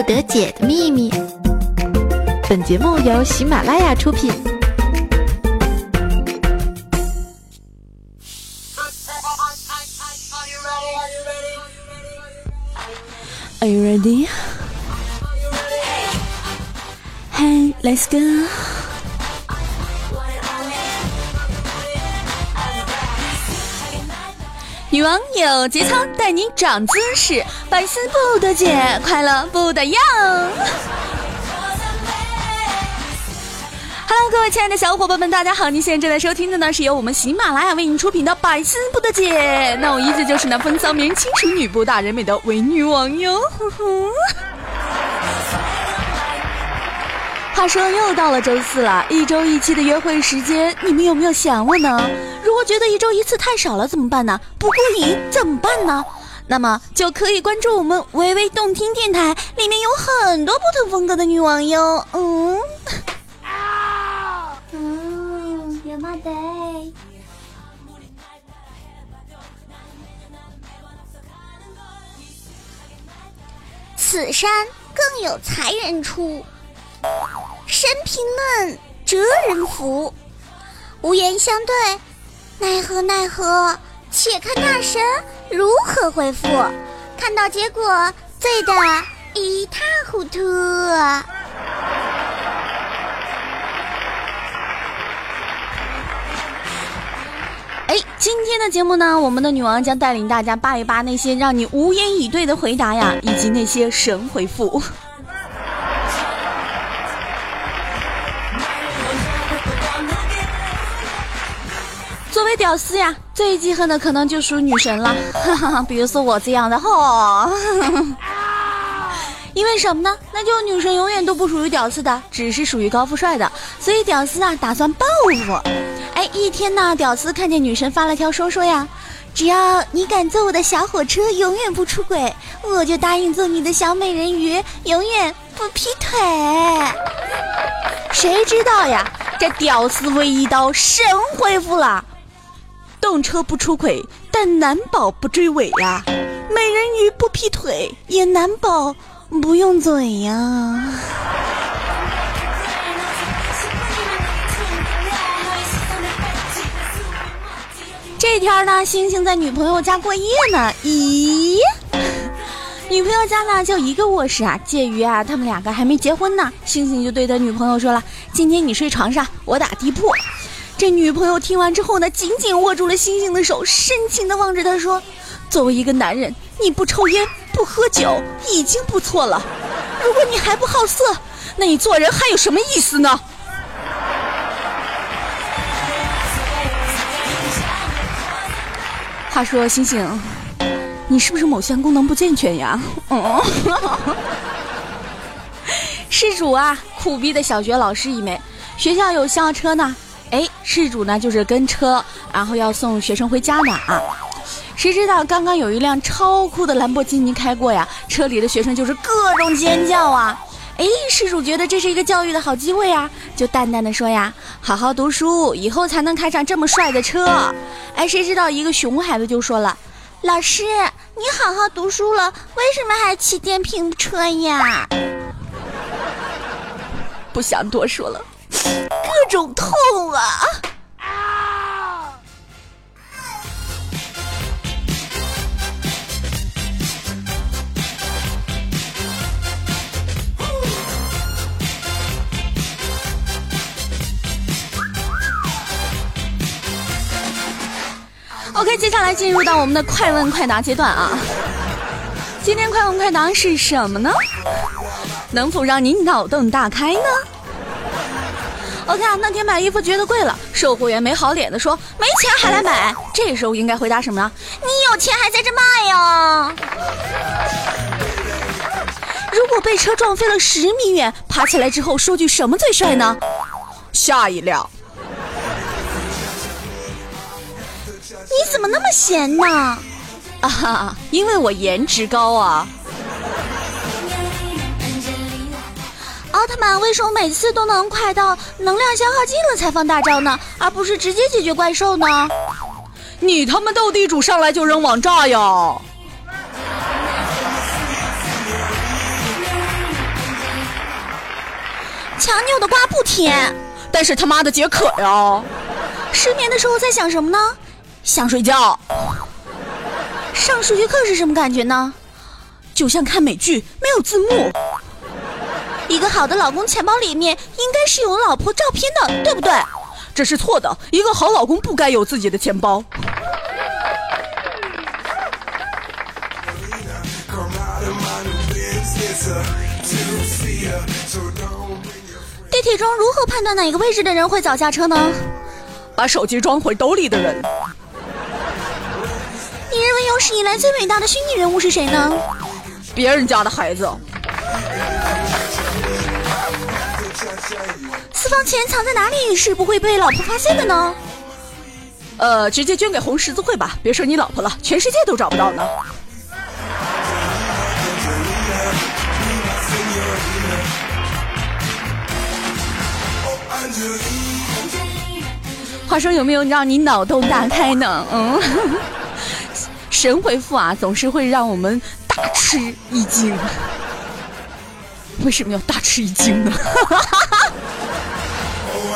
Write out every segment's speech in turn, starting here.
不得解的秘密。本节目由喜马拉雅出品。Are you ready? Hey, let's go. 女王有节操，带你长姿势，百思不得解，快乐不得样。Hello，各位亲爱的小伙伴们，大家好！您现在正在收听的呢，是由我们喜马拉雅为您出品的《百思不得解》。那我依旧就是那风骚年、轻熟女不大人美的伪女王哟。呵呵。话说又到了周四了，一周一期的约会时间，你们有没有想我呢？如果觉得一周一次太少了怎么办呢？不过瘾怎么办呢？那么就可以关注我们微微动听电台，里面有很多不同风格的女网友。嗯，嗯，有吗得？此山更有才人出。生平论，哲人福，无言相对，奈何奈何？且看大神如何回复。看到结果，醉得一塌糊涂。哎，今天的节目呢，我们的女王将带领大家扒一扒那些让你无言以对的回答呀，以及那些神回复。屌丝呀，最记恨的可能就属女神了，比如说我这样的哈。因为什么呢？那就女神永远都不属于屌丝的，只是属于高富帅的，所以屌丝啊打算报复我。哎，一天呢，屌丝看见女神发了条说说呀，只要你敢坐我的小火车，永远不出轨，我就答应做你的小美人鱼，永远不劈腿。谁知道呀？这屌丝唯一刀神回复了。动车不出轨，但难保不追尾呀；美人鱼不劈腿，也难保不用嘴呀。这天呢，星星在女朋友家过夜呢。咦，女朋友家呢就一个卧室啊。介于啊，他们两个还没结婚呢，星星就对他女朋友说了：“今天你睡床上，我打地铺。”这女朋友听完之后呢，紧紧握住了星星的手，深情的望着他说：“作为一个男人，你不抽烟不喝酒已经不错了。如果你还不好色，那你做人还有什么意思呢？”话说星星，你是不是某项功能不健全呀？嗯，施主啊，苦逼的小学老师一枚，学校有校车呢。哎，事主呢就是跟车，然后要送学生回家呢啊！谁知道刚刚有一辆超酷的兰博基尼开过呀，车里的学生就是各种尖叫啊！哎，事主觉得这是一个教育的好机会啊，就淡淡的说呀：“好好读书，以后才能开上这么帅的车。”哎，谁知道一个熊孩子就说了：“老师，你好好读书了，为什么还骑电瓶车呀？”不想多说了。各种痛啊！啊！OK，接下来进入到我们的快问快答阶段啊！今天快问快答是什么呢？能否让你脑洞大开呢？OK 啊，那天买衣服觉得贵了，售货员没好脸的说没钱还来买，这时候应该回答什么呢？你有钱还在这卖呀？如果被车撞飞了十米远，爬起来之后说句什么最帅呢？下一辆。你怎么那么闲呢？啊哈，因为我颜值高啊。奥特曼为什么每次都能快到能量消耗尽了才放大招呢，而不是直接解决怪兽呢？你他妈斗地主上来就扔网炸呀！强扭的瓜不甜，但是他妈的解渴呀。失眠的时候在想什么呢？想睡觉。上数学课是什么感觉呢？就像看美剧，没有字幕。一个好的老公钱包里面应该是有老婆照片的，对不对？这是错的。一个好老公不该有自己的钱包。地铁中如何判断哪个位置的人会早下车呢？把手机装回兜里的人。你认为有史以来最伟大的虚拟人物是谁呢？别人家的孩子。私房钱藏在哪里是不会被老婆发现的呢？呃，直接捐给红十字会吧。别说你老婆了，全世界都找不到呢。话说有没有让你脑洞大开呢？嗯，神回复啊，总是会让我们大吃一惊。为什么要大吃一惊呢？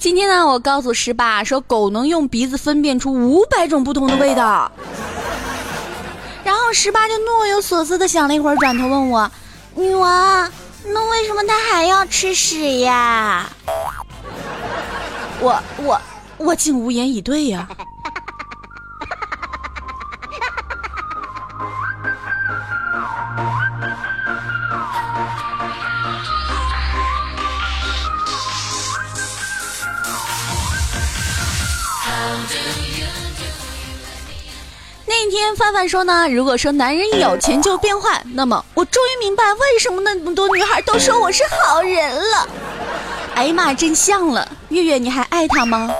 今天呢，我告诉十八说，狗能用鼻子分辨出五百种不同的味道。然后十八就若有所思的想了一会儿，转头问我：“女王，那为什么它还要吃屎呀？”我我我竟无言以对呀。那天范范说呢，如果说男人有钱就变坏，那么我终于明白为什么那么多女孩都说我是好人了。哎呀妈，真像了！月月，你还爱他吗？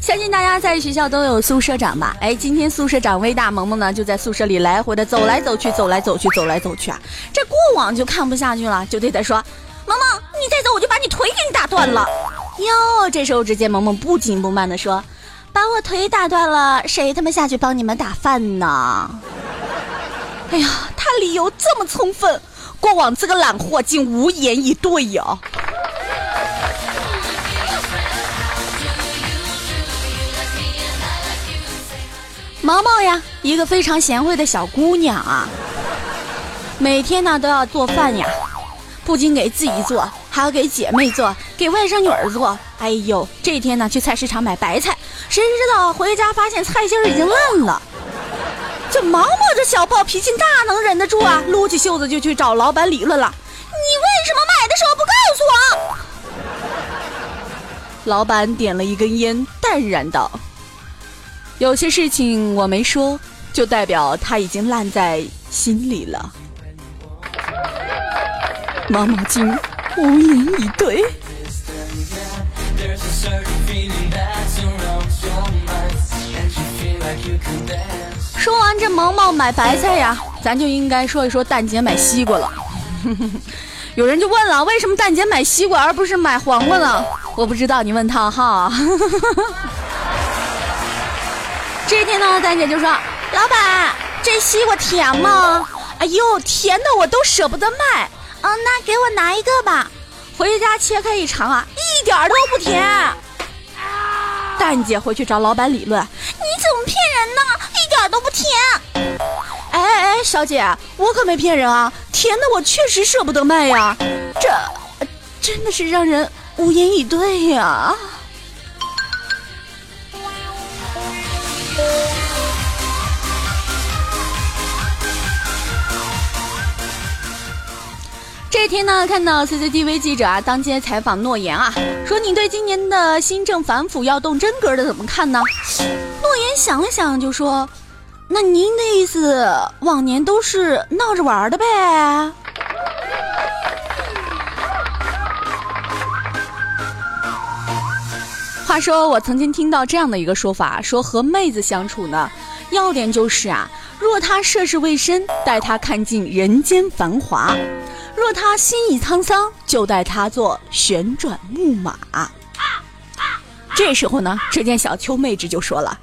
相信大家在学校都有宿舍长吧？哎，今天宿舍长魏大萌萌呢，就在宿舍里来回的走来走去，走来走去，走来走去啊。这过往就看不下去了，就对他说。萌萌，你再走我就把你腿给你打断了！哟，这时候只见萌萌不紧不慢的说：“把我腿打断了，谁他妈下去帮你们打饭呢？” 哎呀，他理由这么充分，过往这个懒货竟无言以对呀！毛毛呀，一个非常贤惠的小姑娘啊，每天呢都要做饭呀。不仅给自己做，还要给姐妹做，给外甥女儿做。哎呦，这天呢去菜市场买白菜，谁知道回家发现菜心已经烂了。这毛毛这小暴脾气哪能忍得住啊？撸起袖子就去找老板理论了。你为什么买的时候不告诉我？老板点了一根烟，淡然道：“有些事情我没说，就代表它已经烂在心里了。”毛毛精无言以对。说完这毛毛买白菜呀，咱就应该说一说蛋姐买西瓜了。有人就问了，为什么蛋姐买西瓜而不是买黄瓜呢？我不知道，你问他哈。这天呢，蛋姐就说：“老板，这西瓜甜吗？哎呦，甜的我都舍不得卖。”嗯，那给我拿一个吧。回家切开一尝啊，一点都不甜。蛋姐回去找老板理论：“你怎么骗人呢？一点都不甜。”哎哎哎，小姐，我可没骗人啊，甜的我确实舍不得卖呀。这真的是让人无言以对呀。这天呢，看到 CCTV 记者啊，当街采访诺言啊，说你对今年的新政反腐要动真格的怎么看呢？诺言想了想就说，那您的意思，往年都是闹着玩的呗？话说，我曾经听到这样的一个说法，说和妹子相处呢，要点就是啊，若她涉世未深，带她看尽人间繁华；若她心已沧桑，就带她做旋转木马。这时候呢，只见小秋妹纸就说了。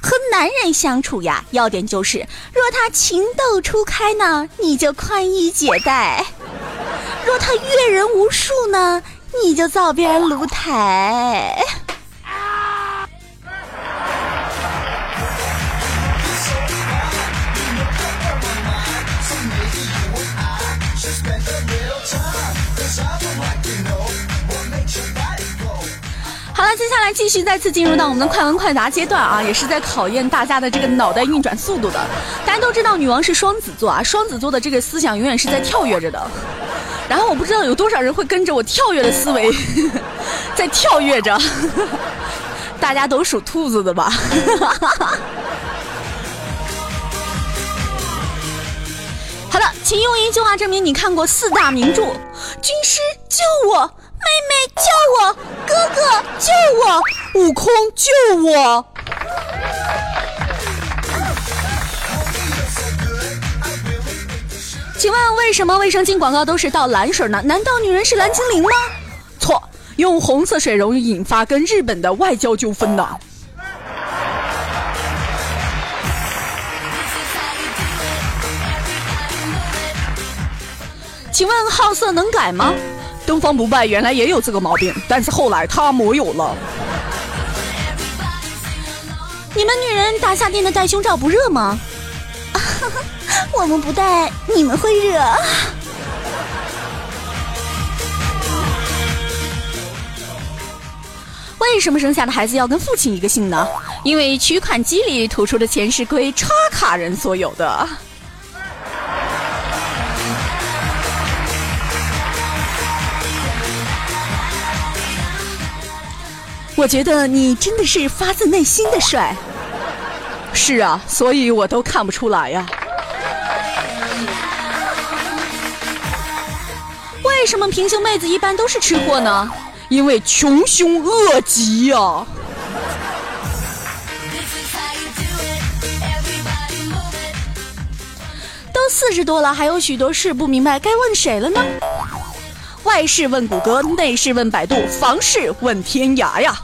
和男人相处呀，要点就是，若他情窦初开呢，你就宽衣解带；若他阅人无数呢，你就灶边炉台。了，接下来继续再次进入到我们的快问快答阶段啊，也是在考验大家的这个脑袋运转速度的。大家都知道女王是双子座啊，双子座的这个思想永远是在跳跃着的。然后我不知道有多少人会跟着我跳跃的思维 在跳跃着。大家都属兔子的吧？好的，请用一句话证明你看过四大名著。军师救我。妹妹救我，哥哥救我，悟空救我。请问为什么卫生巾广告都是倒蓝水呢？难道女人是蓝精灵吗？错，用红色水容易引发跟日本的外交纠纷呢。请问好色能改吗？东方不败原来也有这个毛病，但是后来他没有了。你们女人打夏天的戴胸罩不热吗？我们不戴，你们会热。为什么生下的孩子要跟父亲一个姓呢？因为取款机里吐出的钱是归插卡人所有的。觉得你真的是发自内心的帅。是啊，所以我都看不出来呀。为什么平胸妹子一般都是吃货呢？因为穷凶恶极呀。都四十多了，还有许多事不明白，该问谁了呢？外事问谷歌，内事问百度，房事问天涯呀。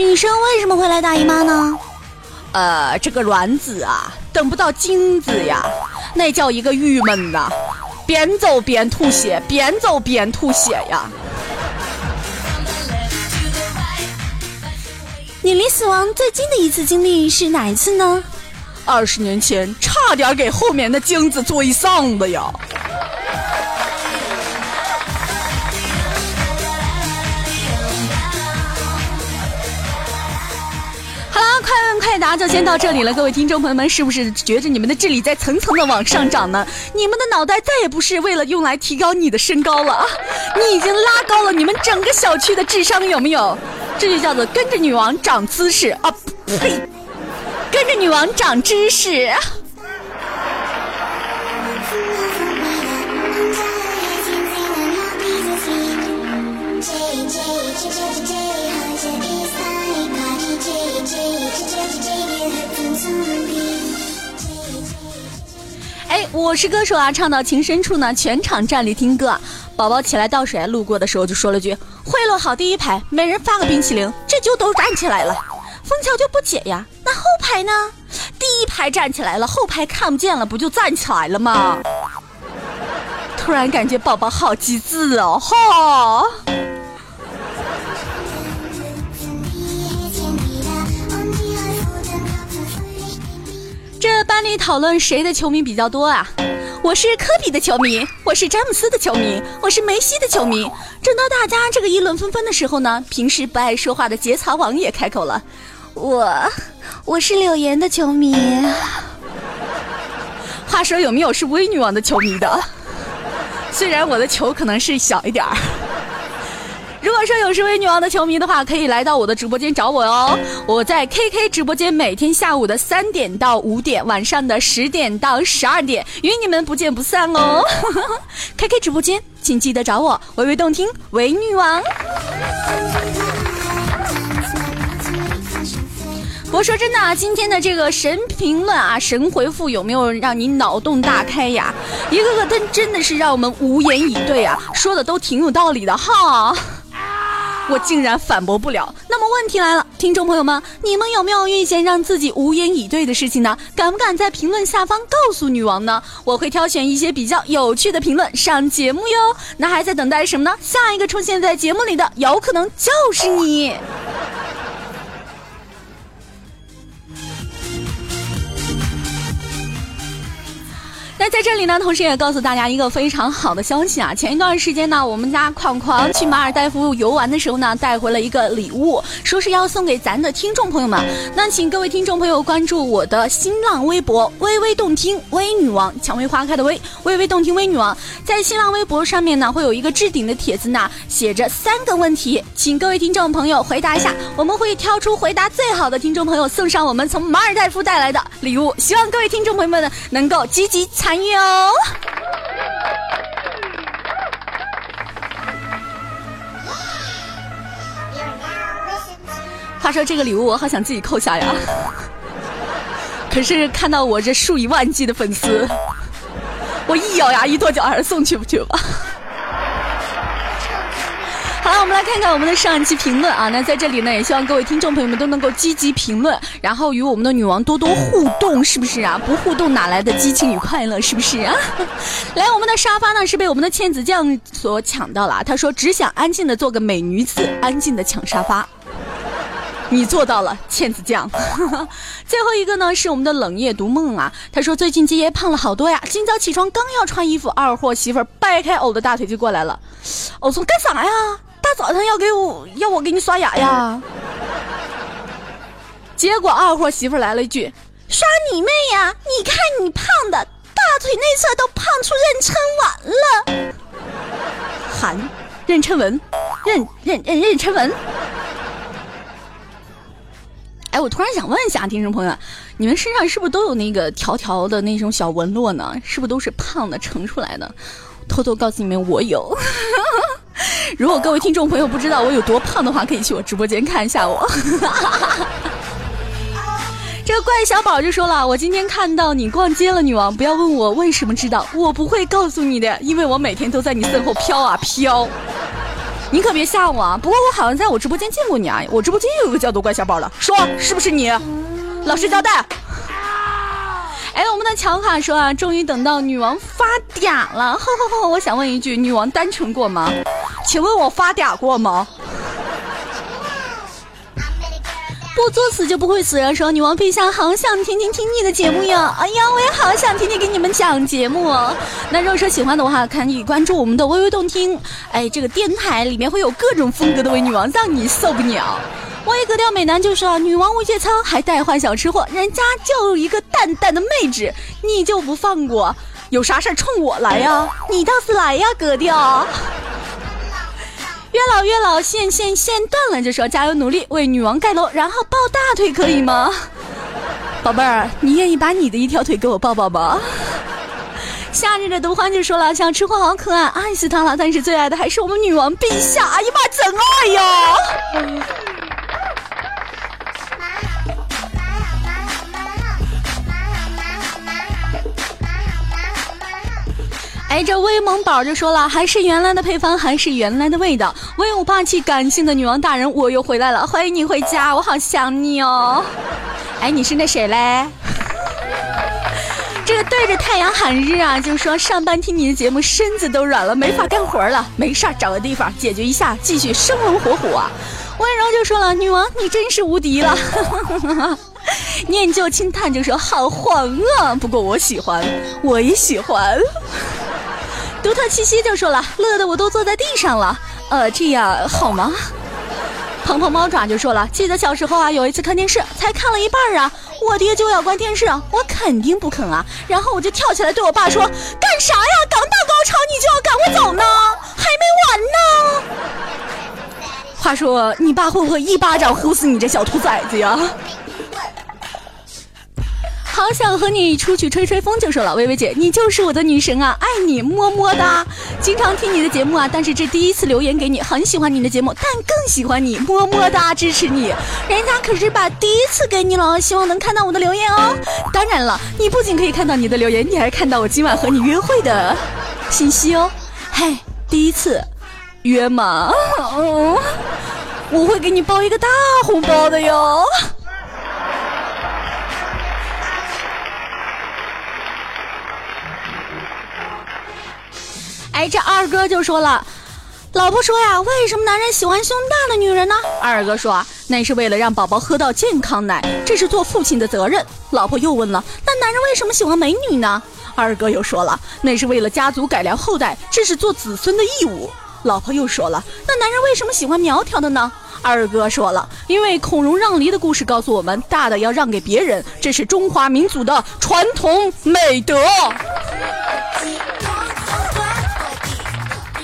女生为什么会来大姨妈呢？呃，这个卵子啊，等不到精子呀，那叫一个郁闷呐，边走边吐血，边走边吐血呀。你离死亡最近的一次经历是哪一次呢？二十年前，差点给后面的精子做一丧的呀。快问快答就先到这里了，各位听众朋友们，是不是觉着你们的智力在层层的往上涨呢？你们的脑袋再也不是为了用来提高你的身高了啊！你已经拉高了你们整个小区的智商，有没有？这就叫做跟着女王长姿势啊！呸，跟着女王长知识。啊我是歌手啊，唱到情深处呢，全场站立听歌。宝宝起来倒水，路过的时候就说了句：“贿赂好第一排，每人发个冰淇淋。”这就都站起来了。枫桥就不解呀，那后排呢？第一排站起来了，后排看不见了，不就站起来了吗？突然感觉宝宝好机智哦，哈。班里讨论谁的球迷比较多啊？我是科比的球迷，我是詹姆斯的球迷，我是梅西的球迷。正当大家这个议论纷纷的时候呢，平时不爱说话的节操王也开口了：“我，我是柳岩的球迷。”话说有没有是威女王的球迷的？虽然我的球可能是小一点儿。如果说有想成为女王的球迷的话，可以来到我的直播间找我哦。我在 KK 直播间，每天下午的三点到五点，晚上的十点到十二点，与你们不见不散哦。KK 直播间，请记得找我，微微动听，唯女王。我说真的啊，今天的这个神评论啊，神回复有没有让你脑洞大开呀？一个个真真的是让我们无言以对啊，说的都挺有道理的哈。我竟然反驳不了。那么问题来了，听众朋友们，你们有没有遇见让自己无言以对的事情呢？敢不敢在评论下方告诉女王呢？我会挑选一些比较有趣的评论上节目哟。那还在等待什么呢？下一个出现在节目里的，有可能就是你。在这里呢，同时也告诉大家一个非常好的消息啊！前一段时间呢，我们家框框去马尔代夫游玩的时候呢，带回了一个礼物，说是要送给咱的听众朋友们。那请各位听众朋友关注我的新浪微博“微微动听微女王”，蔷薇花开的微，微微动听微女王。在新浪微博上面呢，会有一个置顶的帖子呢，写着三个问题，请各位听众朋友回答一下，我们会挑出回答最好的听众朋友，送上我们从马尔代夫带来的礼物。希望各位听众朋友们呢，能够积极参与。参与哦！话说这个礼物，我好想自己扣下呀。可是看到我这数以万计的粉丝，我一咬牙一跺脚，还是送去不去吧。好，我们来看看我们的上一期评论啊。那在这里呢，也希望各位听众朋友们都能够积极评论，然后与我们的女王多多互动，是不是啊？不互动哪来的激情与快乐？是不是啊？来，我们的沙发呢是被我们的倩子酱所抢到了。他说只想安静的做个美女子，安静的抢沙发。你做到了，倩子酱。最后一个呢是我们的冷夜独梦啊。他说最近杰爷胖了好多呀，今早起床刚要穿衣服，二货媳妇儿掰开偶的大腿就过来了。我说干啥呀？大早上要给我要我给你刷牙呀？结果二货媳妇来了一句：“刷你妹呀！你看你胖的，大腿内侧都胖出妊娠纹了。”含妊娠纹，妊妊妊妊娠纹。哎，我突然想问一下听众朋友，你们身上是不是都有那个条条的那种小纹路呢？是不是都是胖的盛出来的？偷偷告诉你们，我有。如果各位听众朋友不知道我有多胖的话，可以去我直播间看一下我。这个怪小宝就说了：“我今天看到你逛街了，女王，不要问我为什么知道，我不会告诉你的，因为我每天都在你身后飘啊飘。你可别吓我啊！不过我好像在我直播间见过你啊，我直播间有个叫做怪小宝的，说是不是你？老实交代。”哎，我们的乔卡说啊，终于等到女王发嗲了，呵呵呵！我想问一句，女王单纯过吗？请问我发嗲过吗？不作死就不会死人。说女王陛下，好想听听听你的节目呀！哎呀，我也好想听听给你们讲节目哦。那如果说喜欢的话，可以关注我们的微微动听。哎，这个电台里面会有各种风格的微女王，让你受不了。我一格调美男就说：“女王无节操，还带坏小吃货，人家就一个淡淡的妹纸，你就不放过？有啥事冲我来呀？你倒是来呀，格调！月老月老线线线断了，就说加油努力为女王盖楼，然后抱大腿可以吗？宝贝儿，你愿意把你的一条腿给我抱抱吗？夏日的毒欢就说了，小吃货好可爱，爱死他了，但是最爱的还是我们女王陛下，哎呀妈，真爱呀！”哎，这威猛宝就说了，还是原来的配方，还是原来的味道。威武霸气、感性的女王大人，我又回来了，欢迎你回家，我好想你哦。哎，你是那谁嘞？这个对着太阳喊日啊，就说上班听你的节目，身子都软了，没法干活了。没事，找个地方解决一下，继续生龙活虎啊。温柔就说了，女王你真是无敌了。念旧轻叹就说好黄啊，不过我喜欢，我也喜欢。独特气息就说了，乐得我都坐在地上了。呃，这样好吗？鹏鹏猫爪就说了，记得小时候啊，有一次看电视，才看了一半啊，我爹就要关电视，我肯定不肯啊。然后我就跳起来对我爸说：“干啥呀？刚到高潮你就要赶我走呢？还没完呢！”话说，你爸会不会一巴掌呼死你这小兔崽子呀？好想和你出去吹吹风，就说了，薇薇姐，你就是我的女神啊，爱你么么哒！经常听你的节目啊，但是这第一次留言给你，很喜欢你的节目，但更喜欢你，么么哒，支持你。人家可是把第一次给你了，希望能看到我的留言哦。当然了，你不仅可以看到你的留言，你还看到我今晚和你约会的信息哦。嗨，第一次约吗？我会给你包一个大红包的哟。哎，这二哥就说了，老婆说呀，为什么男人喜欢胸大的女人呢？二哥说，那是为了让宝宝喝到健康奶，这是做父亲的责任。老婆又问了，那男人为什么喜欢美女呢？二哥又说了，那是为了家族改良后代，这是做子孙的义务。老婆又说了，那男人为什么喜欢苗条的呢？二哥说了，因为孔融让梨的故事告诉我们，大的要让给别人，这是中华民族的传统美德。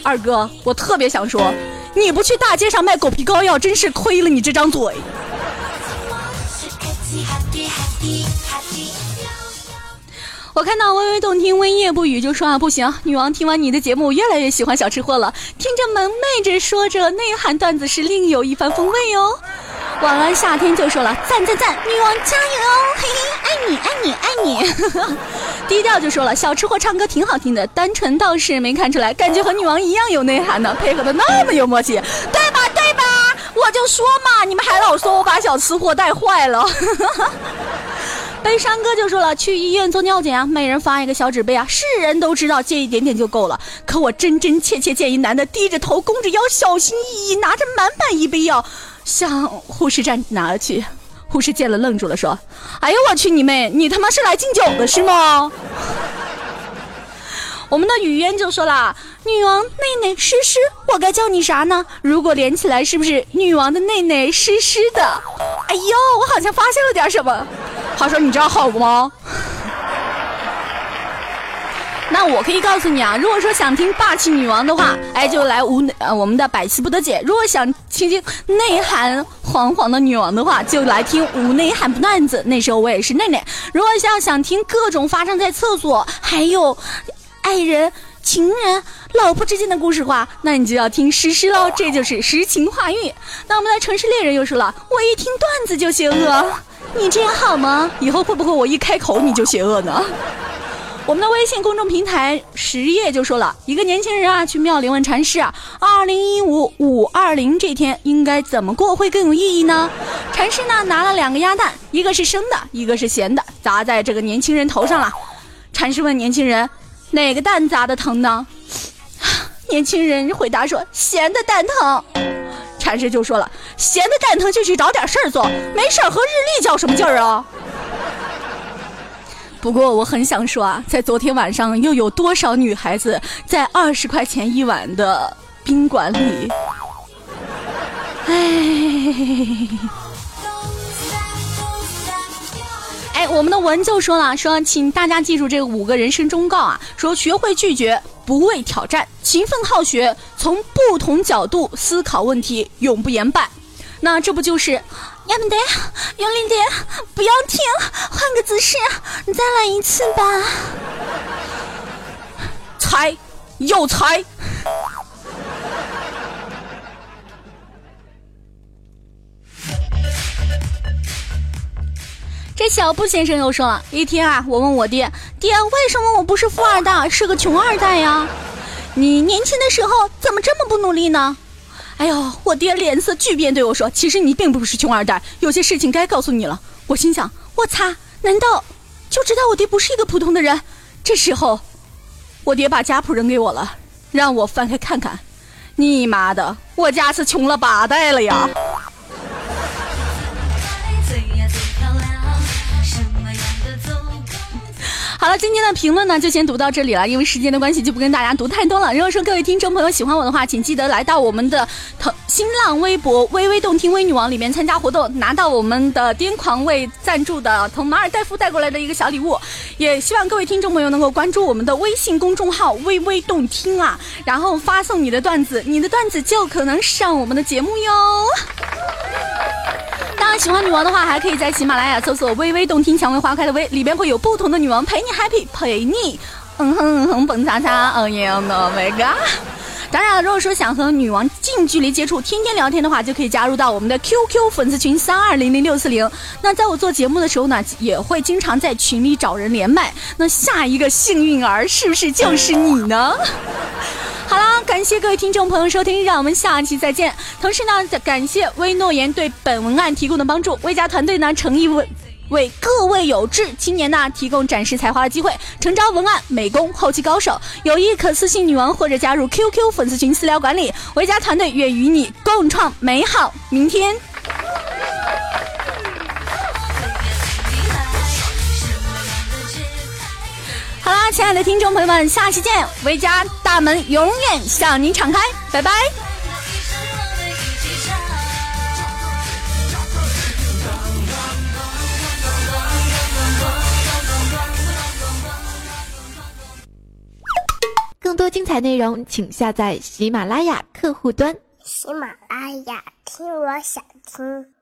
二哥，我特别想说，你不去大街上卖狗皮膏药，真是亏了你这张嘴。我看到微微动听，微夜不语，就说啊，不行，女王听完你的节目，越来越喜欢小吃货了。听着萌妹着说着内涵段子，是另有一番风味哟。晚安夏天就说了，赞赞赞，女王加油哦，嘿嘿，爱你爱你爱你。低调就说了，小吃货唱歌挺好听的，单纯倒是没看出来，感觉和女王一样有内涵呢，配合的那么有默契，对吧对吧？我就说嘛，你们还老说我把小吃货带坏了。悲伤哥就说了，去医院做尿检啊，每人发一个小纸杯啊，是人都知道借一点点就够了。可我真真切切见一男的低着头，弓着腰，小心翼翼拿着满满一杯药，向护士站拿去。护士见了愣住了，说：“哎呦我去你妹，你他妈是来敬酒的是吗？” 我们的雨嫣就说了：“女王内内湿湿，我该叫你啥呢？如果连起来，是不是女王的内内湿湿的？”哎呦，我好像发现了点什么。话说：“你这样好吗？”那我可以告诉你啊，如果说想听霸气女王的话，哎，就来无呃我们的百思不得解；如果想听听内涵黄黄的女王的话，就来听无内涵不段子。那时候我也是内内。如果想想听各种发生在厕所，还有爱人、情人、老婆之间的故事话，那你就要听诗诗喽。这就是诗情画意。那我们的城市猎人又说了，我一听段子就邪恶。你这样好吗？以后会不会我一开口你就邪恶呢？我们的微信公众平台十页就说了一个年轻人啊，去庙里问禅师啊，二零一五五二零这天应该怎么过会更有意义呢？禅师呢拿了两个鸭蛋，一个是生的，一个是咸的，砸在这个年轻人头上了。禅师问年轻人，哪个蛋砸的疼呢？年轻人回答说，咸的蛋疼。禅师就说了，闲的蛋疼就去找点事儿做，没事儿和日历较什么劲儿啊？不过我很想说啊，在昨天晚上又有多少女孩子在二十块钱一晚的宾馆里？哎。哎，我们的文就说了，说请大家记住这五个人生忠告啊，说学会拒绝，不畏挑战，勤奋好学，从不同角度思考问题，永不言败。那这不就是，要不得，用力点，不要停，换个姿势，你再来一次吧。猜，又猜。这小布先生又说了一天啊，我问我爹，爹，为什么我不是富二代，是个穷二代呀？你年轻的时候怎么这么不努力呢？哎呦，我爹脸色巨变，对我说，其实你并不是穷二代，有些事情该告诉你了。我心想，我擦，难道就知道我爹不是一个普通的人？这时候，我爹把家谱扔给我了，让我翻开看看。你妈的，我家是穷了八代了呀！好了，今天的评论呢就先读到这里了，因为时间的关系就不跟大家读太多了。如果说各位听众朋友喜欢我的话，请记得来到我们的腾新浪微博“微微动听微女王”里面参加活动，拿到我们的癫狂为赞助的从马尔代夫带过来的一个小礼物。也希望各位听众朋友能够关注我们的微信公众号“微微动听”啊，然后发送你的段子，你的段子就可能上我们的节目哟。当然，喜欢女王的话，还可以在喜马拉雅搜索“微微动听，蔷薇花开的微”，里边会有不同的女王陪你 happy，陪你嗯哼嗯哼蹦擦擦，嗯耶，Oh my god！当然了，如果说想和女王近距离接触、天天聊天的话，就可以加入到我们的 QQ 粉丝群三二零零六四零。那在我做节目的时候呢，也会经常在群里找人连麦。那下一个幸运儿是不是就是你呢？好啦，感谢各位听众朋友收听，让我们下期再见。同时呢，再感谢微诺言对本文案提供的帮助，微家团队呢诚意为为各位有志青年呢提供展示才华的机会，诚招文案、美工、后期高手，有意可私信女王或者加入 QQ 粉丝群私聊管理，微家团队愿与你共创美好明天。好啦，亲爱的听众朋友们，下期见！维嘉大门永远向您敞开，拜拜。更多精彩内容，请下载喜马拉雅客户端。喜马拉雅，听我想听。